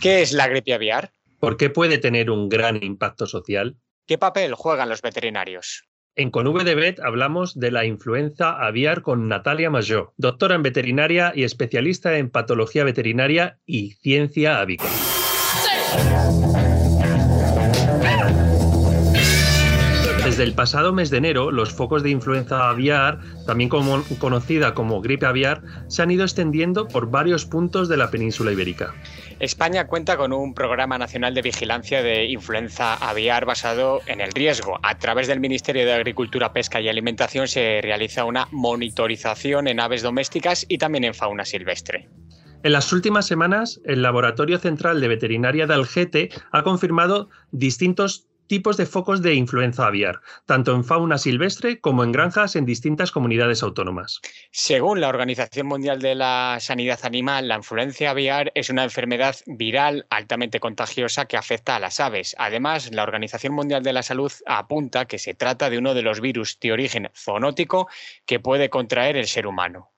¿Qué es la gripe aviar? ¿Por qué puede tener un gran impacto social? ¿Qué papel juegan los veterinarios? En Conv de Vet hablamos de la influenza aviar con Natalia Majó, doctora en veterinaria y especialista en patología veterinaria y ciencia avícola. Desde el pasado mes de enero, los focos de influenza aviar, también conocida como gripe aviar, se han ido extendiendo por varios puntos de la península ibérica. España cuenta con un programa nacional de vigilancia de influenza aviar basado en el riesgo. A través del Ministerio de Agricultura, Pesca y Alimentación se realiza una monitorización en aves domésticas y también en fauna silvestre. En las últimas semanas, el Laboratorio Central de Veterinaria de Algete ha confirmado distintos tipos de focos de influenza aviar, tanto en fauna silvestre como en granjas en distintas comunidades autónomas. Según la Organización Mundial de la Sanidad Animal, la influenza aviar es una enfermedad viral altamente contagiosa que afecta a las aves. Además, la Organización Mundial de la Salud apunta que se trata de uno de los virus de origen zoonótico que puede contraer el ser humano.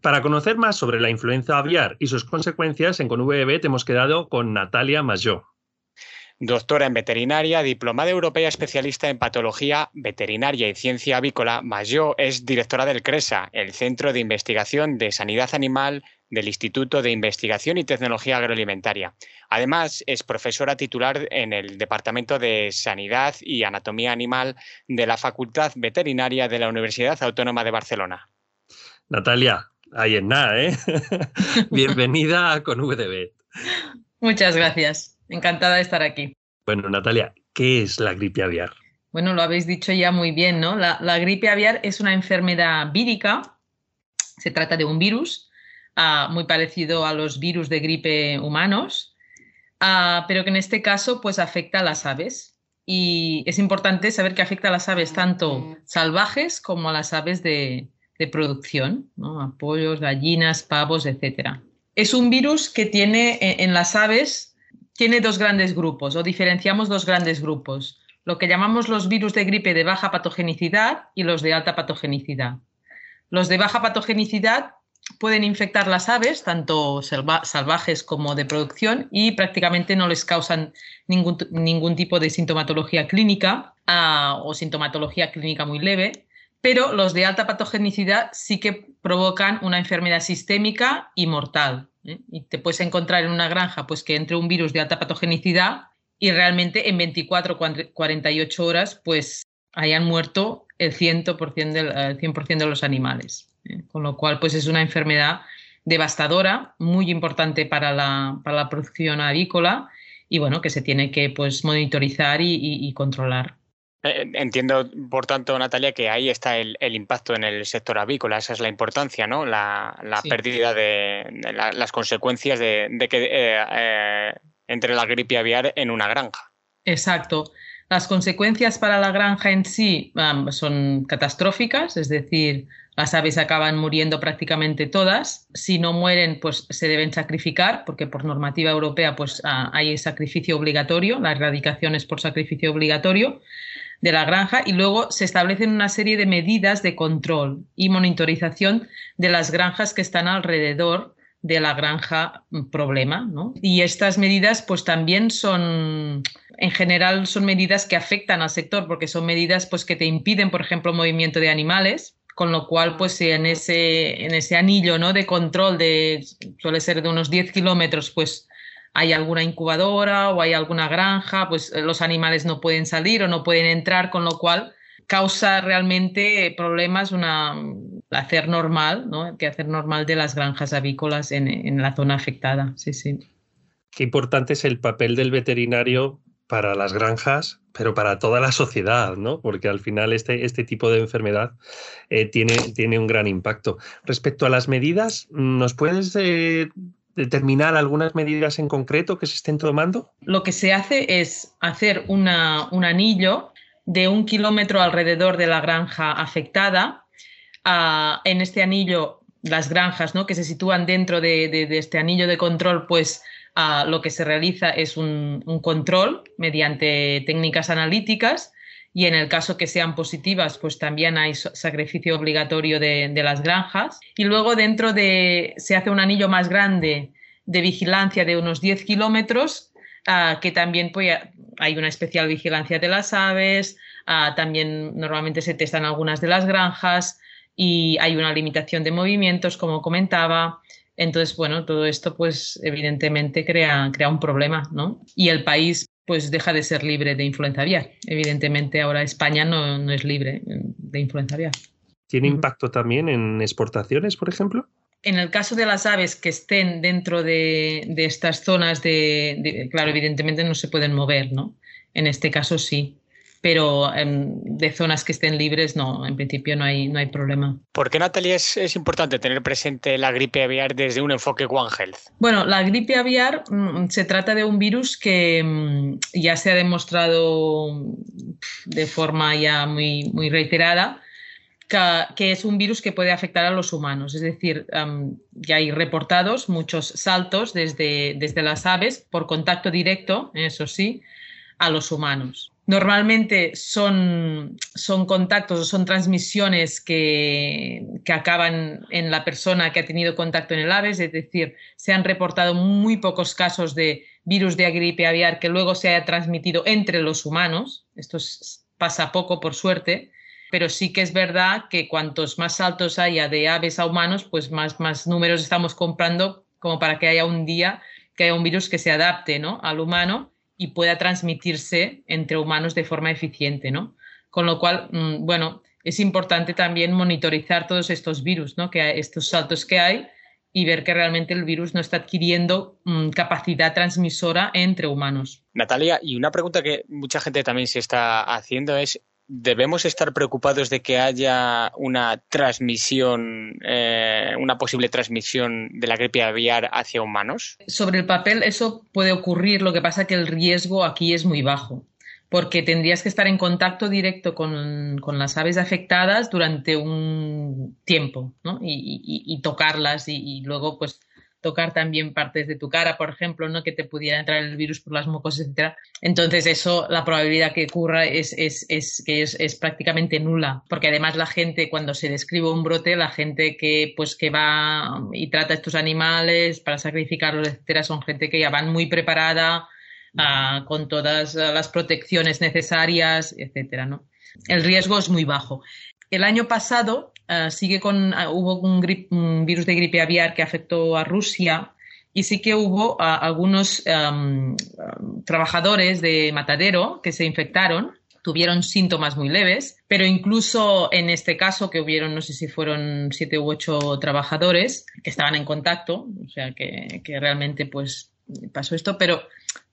Para conocer más sobre la influenza aviar y sus consecuencias, en ConVB hemos quedado con Natalia Mayó doctora en veterinaria, diplomada europea especialista en patología veterinaria y ciencia avícola, Mayó es directora del CRESA, el Centro de Investigación de Sanidad Animal del Instituto de Investigación y Tecnología Agroalimentaria. Además, es profesora titular en el Departamento de Sanidad y Anatomía Animal de la Facultad Veterinaria de la Universidad Autónoma de Barcelona. Natalia, ahí en nada, ¿eh? Bienvenida con VDB. Muchas gracias. Encantada de estar aquí. Bueno, Natalia, ¿qué es la gripe aviar? Bueno, lo habéis dicho ya muy bien, ¿no? La, gripe aviar es una enfermedad vírica. Se trata de un virus ah, muy parecido a los virus de gripe humanos, ah, pero que en este caso pues afecta a las aves. Y es importante saber que afecta a las aves tanto salvajes como a las aves de, producción, ¿no? a pollos, gallinas, pavos, etc. Es un virus que tiene en las aves tiene dos grandes grupos o diferenciamos dos grandes grupos, lo que llamamos los virus de gripe de baja patogenicidad y los de alta patogenicidad. Los de baja patogenicidad pueden infectar las aves, tanto salvajes como de producción, y prácticamente no les causan ningún, ningún tipo de sintomatología clínica ah, o sintomatología clínica muy leve, pero los de alta patogenicidad sí que provocan una enfermedad sistémica y mortal. ¿Eh? Y te puedes encontrar en una granja pues, que entre un virus de alta patogenicidad y realmente en 24 o 48 horas pues hayan muerto el 100%, del, 100 de los animales. ¿eh? Con lo cual pues es una enfermedad devastadora, muy importante para la, para la producción avícola y bueno, que se tiene que pues monitorizar y controlar. Eh, entiendo, por tanto, Natalia, que ahí está el, impacto en el sector avícola, esa es la importancia, ¿no? La, pérdida de, las consecuencias de, que eh, eh, entre la gripe aviar en una granja. Exacto. Las consecuencias para la granja en sí son catastróficas, es decir, las aves acaban muriendo prácticamente todas. Si no mueren, pues se deben sacrificar, porque por normativa europea pues, ah, hay sacrificio obligatorio, la erradicación es por sacrificio obligatorio de la granja y luego se establecen una serie de medidas de control y monitorización de las granjas que están alrededor de la granja problema. Y estas medidas pues también son, en general, son medidas que afectan al sector porque son medidas pues, que te impiden, por ejemplo, movimiento de animales, con lo cual pues en ese, en ese anillo ¿no? de control de suele ser de unos 10 kilómetros pues hay alguna incubadora o hay alguna granja, pues eh, los animales no pueden salir o no pueden entrar, con lo cual causa realmente problemas una hacer normal, ¿no? El hacer normal de las granjas avícolas en, en, la zona afectada. Sí, sí. Qué importante es el papel del veterinario para las granjas, pero para toda la sociedad, ¿no? Porque al final este, este tipo de enfermedad eh, tiene, tiene un gran impacto. Respecto a las medidas, ¿nos puedes eh, determinar algunas medidas en concreto que se estén tomando? Lo que se hace es hacer un anillo de un kilómetro alrededor de la granja afectada. Ah, en este anillo, las granjas ¿no? que se sitúan dentro de, este anillo de control, pues ah, lo que se realiza es un, un control mediante técnicas analíticas y en el caso que sean positivas, pues también hay sacrificio obligatorio de, las granjas. Y luego dentro de, se hace un anillo más grande de vigilancia de unos 10 kilómetros, ah, que también pues, hay una especial vigilancia de las aves, ah, también normalmente se testan algunas de las granjas y hay una limitación de movimientos, como comentaba. Entonces, bueno, todo esto pues evidentemente crea, crea un problema, ¿no? Y el país pues deja de ser libre de influenza aviar. Evidentemente ahora España no, no es libre de influenza aviar. ¿Tiene impacto también en exportaciones, por ejemplo? En el caso de las aves que estén dentro de, estas zonas, de, claro, evidentemente no se pueden mover, ¿no? En este caso sí, pero em, de zonas que estén libres, no, en principio no hay, no hay problema. ¿Por qué, Natalia, es, es, importante tener presente la gripe aviar desde un enfoque One Health? Bueno, la gripe aviar mm, se trata de un virus que mm, ya se ha demostrado de forma ya muy, muy reiterada que, es un virus que puede afectar a los humanos. Es decir, ya hay reportados muchos saltos desde, desde las aves por contacto directo, eso sí, a los humanos. Normalmente son, son contactos o son transmisiones que, que, acaban en la persona que ha tenido contacto en el ave, es decir, se han reportado muy pocos casos de virus de gripe aviar que luego se haya transmitido entre los humanos. Esto pasa poco, por suerte pero sí que es verdad que cuantos más saltos haya de aves a humanos, pues más, más números estamos comprando como para que haya un día que haya un virus que se adapte ¿no? al humano y pueda transmitirse entre humanos de forma eficiente. ¿no? Con lo cual, mm, bueno, es importante también monitorizar todos estos virus, ¿no? que estos saltos que hay y ver que realmente el virus no está adquiriendo mm, capacidad transmisora entre humanos. Natalia, y una pregunta que mucha gente también se está haciendo es, ¿Debemos estar preocupados de que haya una transmisión, eh, una posible transmisión de la gripe aviar hacia humanos? Sobre el papel eso puede ocurrir, lo que pasa que el riesgo aquí es muy bajo, porque tendrías que estar en contacto directo con, las aves afectadas durante un tiempo ¿no? y, tocarlas y, luego pues tocar también partes de tu cara, por ejemplo, ¿no? que te pudiera entrar el virus por las mucosas, etc. Entonces, eso, la probabilidad que ocurra es, es, es que es, es, prácticamente nula, porque además la gente, cuando se describe un brote, la gente que, pues, que va y trata estos animales para sacrificarlos, etcétera, son gente que ya van muy preparada, ah, con todas las protecciones necesarias, etcétera, ¿no? El riesgo es muy bajo. El año pasado uh, sigue con, uh, hubo un, virus de gripe aviar que afectó a Rusia y sí que hubo uh, algunos trabajadores de matadero que se infectaron tuvieron síntomas muy leves, pero incluso en este caso, que hubieron, no sé si fueron siete u ocho trabajadores que estaban en contacto, o sea, que, que realmente pues pasó esto, pero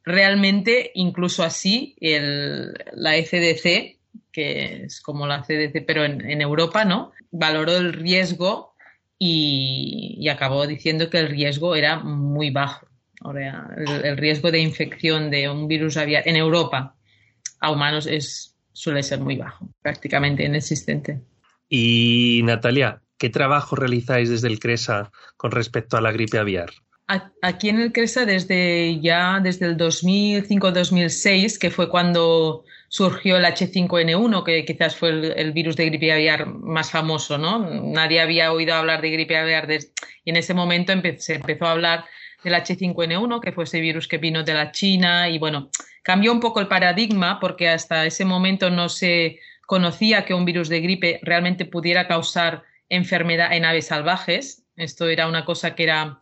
realmente incluso así el, la ECDC que es como la CDC, pero en, Europa, ¿no? Valoró el riesgo y, acabó diciendo que el riesgo era muy bajo. el, riesgo de infección de un virus aviar en Europa a humanos es, suele ser muy bajo, prácticamente inexistente. Y Natalia, ¿qué trabajo realizáis desde el CRESA con respecto a la gripe aviar? Aquí en el CRESA desde ya desde el 2005-2006, que fue cuando surgió el H5N1, que quizás fue el, virus de gripe aviar más famoso, ¿no? Nadie había oído hablar de gripe aviar y en ese momento se empezó a hablar del H5N1, que fue ese virus que vino de la China y bueno, cambió un poco el paradigma porque hasta ese momento no se conocía que un virus de gripe realmente pudiera causar enfermedad en aves salvajes. Esto era una cosa que era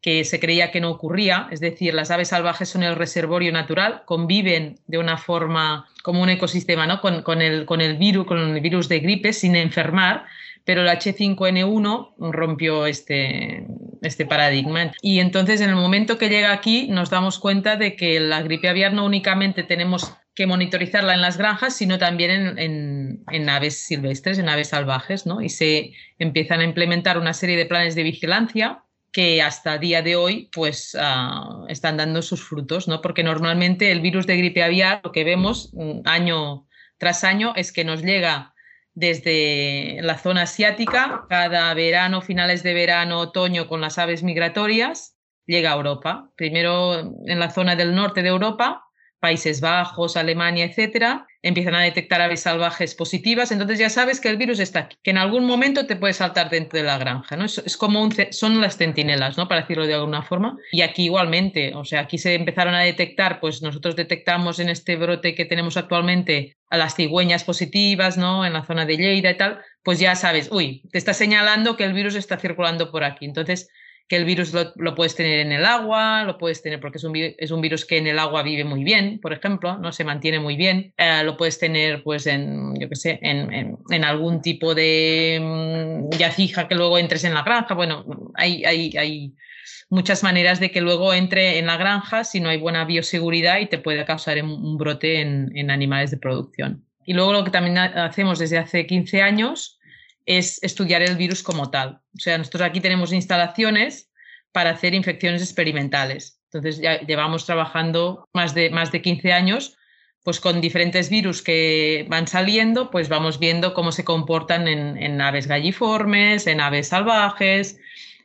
que se creía que no ocurría, es decir, las aves salvajes son el reservorio natural, conviven de una forma como un ecosistema ¿no? con, el, con, el virus, con el virus de gripe sin enfermar, pero el H5N1 rompió este, este paradigma. Y entonces en el momento que llega aquí nos damos cuenta de que la gripe aviar no únicamente tenemos que monitorizarla en las granjas, sino también en, en, en, aves silvestres, en aves salvajes, ¿no? Y se empiezan a implementar una serie de planes de vigilancia que hasta día de hoy pues uh, están dando sus frutos, ¿no? Porque normalmente el virus de gripe aviar, lo que vemos mm, año tras año es que nos llega desde la zona asiática, cada verano, finales de verano, otoño, con las aves migratorias, llega a Europa. Primero en la zona del norte de Europa, Países Bajos, Alemania, etcétera, empiezan a detectar aves salvajes positivas, entonces ya sabes que el virus está aquí, que en algún momento te puede saltar dentro de la granja, ¿no? Es, como un, son las centinelas, ¿no? Para decirlo de alguna forma. Y aquí igualmente, o sea, aquí se empezaron a detectar, pues nosotros detectamos en este brote que tenemos actualmente a las cigüeñas positivas, ¿no? En la zona de Lleida y tal, pues ya sabes, uy, te está señalando que el virus está circulando por aquí. Entonces, que el virus lo, puedes tener en el agua, lo puedes tener porque es un, es un, virus que en el agua vive muy bien, por ejemplo, no se mantiene muy bien, eh, lo puedes tener pues en, yo qué sé, en, en, algún tipo de mm, yacija que luego entres en la granja, bueno, hay, hay, hay muchas maneras de que luego entre en la granja si no hay buena bioseguridad y te puede causar un brote en, en animales de producción. Y luego lo que también hacemos desde hace 15 años es estudiar el virus como tal. O sea, nosotros aquí tenemos instalaciones para hacer infecciones experimentales. Entonces ya llevamos trabajando más de, más de 15 años pues con diferentes virus que van saliendo, pues vamos viendo cómo se comportan en, aves galliformes, en aves salvajes,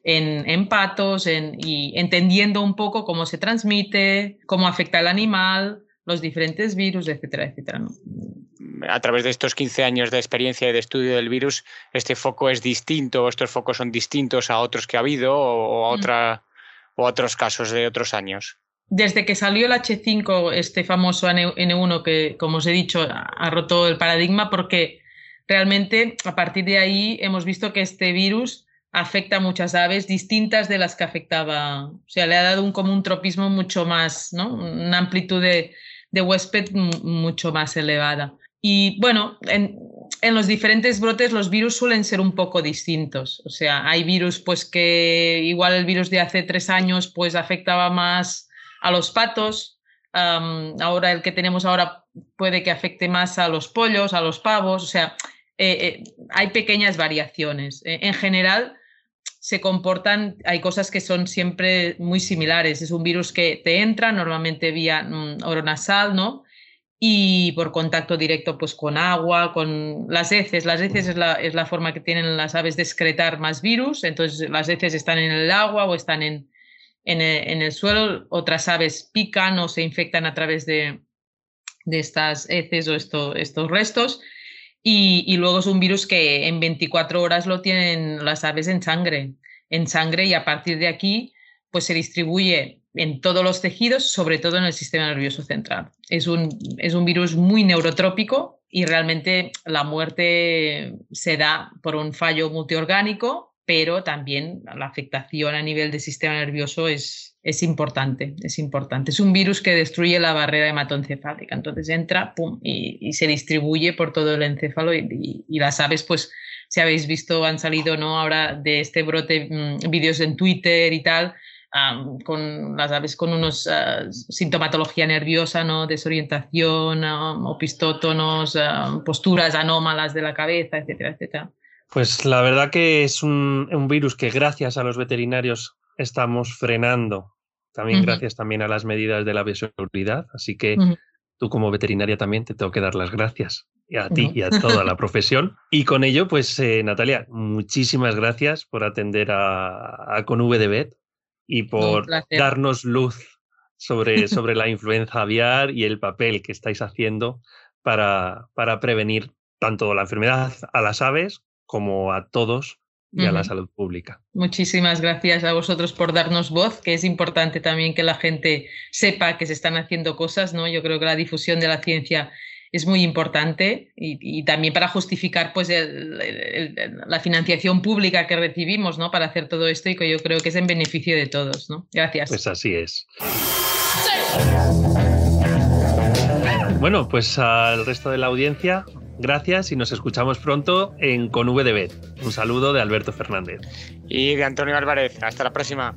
en, patos, y entendiendo un poco cómo se transmite, cómo afecta al animal, los diferentes virus, etcétera, etcétera a través de estos 15 años de experiencia y de estudio del virus, este foco es distinto, estos focos son distintos a otros que ha habido o, a, mm. otra, o otros casos de otros años. Desde que salió el H5, este famoso N1 que, como os he dicho, ha roto el paradigma porque realmente a partir de ahí hemos visto que este virus afecta a muchas aves distintas de las que afectaba. O sea, le ha dado un, como un tropismo mucho más, ¿no? Una amplitud de, de huésped mucho más elevada. Y bueno, en, los diferentes brotes los virus suelen ser un poco distintos. O sea, hay virus pues que igual el virus de hace tres años pues afectaba más a los patos. ahora el que tenemos ahora puede que afecte más a los pollos, a los pavos. O sea, eh, eh, hay pequeñas variaciones. E, en general se comportan, hay cosas que son siempre muy similares. Es un virus que te entra normalmente vía mm, oronasal, ¿no? Y por contacto directo pues con agua, con las heces. Las heces es la, es la forma que tienen las aves de excretar más virus, entonces las heces están en el agua o están en, en, el, suelo, otras aves pican o se infectan a través de, de estas heces o esto, estos restos. Y, y, luego es un virus que en 24 horas lo tienen las aves en sangre, en sangre y a partir de aquí pues se distribuye en todos los tejidos, sobre todo en el sistema nervioso central. Es un, es un virus muy neurotrópico y realmente la muerte se da por un fallo multiorgánico, pero también la afectación a nivel del sistema nervioso es, es importante, es importante. Es un virus que destruye la barrera hematoencefálica, entonces entra pum, y, se distribuye por todo el encéfalo y, y, las aves, pues, si habéis visto, han salido ¿no? ahora de este brote mm, vídeos en Twitter y tal, con las aves con unos ah, sintomatología nerviosa, ¿no? desorientación, opistótonos, posturas anómalas de la cabeza, etcétera, etcétera. Pues la verdad que es un, virus que gracias a los veterinarios estamos frenando, también gracias también a las medidas de la bioseguridad, así que tú como veterinaria también te tengo que dar las gracias. A ti y a toda la profesión. Y con ello, pues eh, Natalia, muchísimas gracias por atender a, a Con de Vet y por darnos luz sobre, sobre la influenza aviar y el papel que estáis haciendo para, para prevenir tanto la enfermedad a las aves como a todos y a la salud pública. Muchísimas gracias a vosotros por darnos voz, que es importante también que la gente sepa que se están haciendo cosas, ¿no? Yo creo que la difusión de la ciencia es muy importante y, también para justificar pues la financiación pública que recibimos ¿no? para hacer todo esto y que yo creo que es en beneficio de todos. ¿no? Gracias. Pues así es. Bueno, pues al resto de la audiencia, gracias y nos escuchamos pronto en Con VDB. Un saludo de Alberto Fernández. Y de Antonio Álvarez. Hasta la próxima.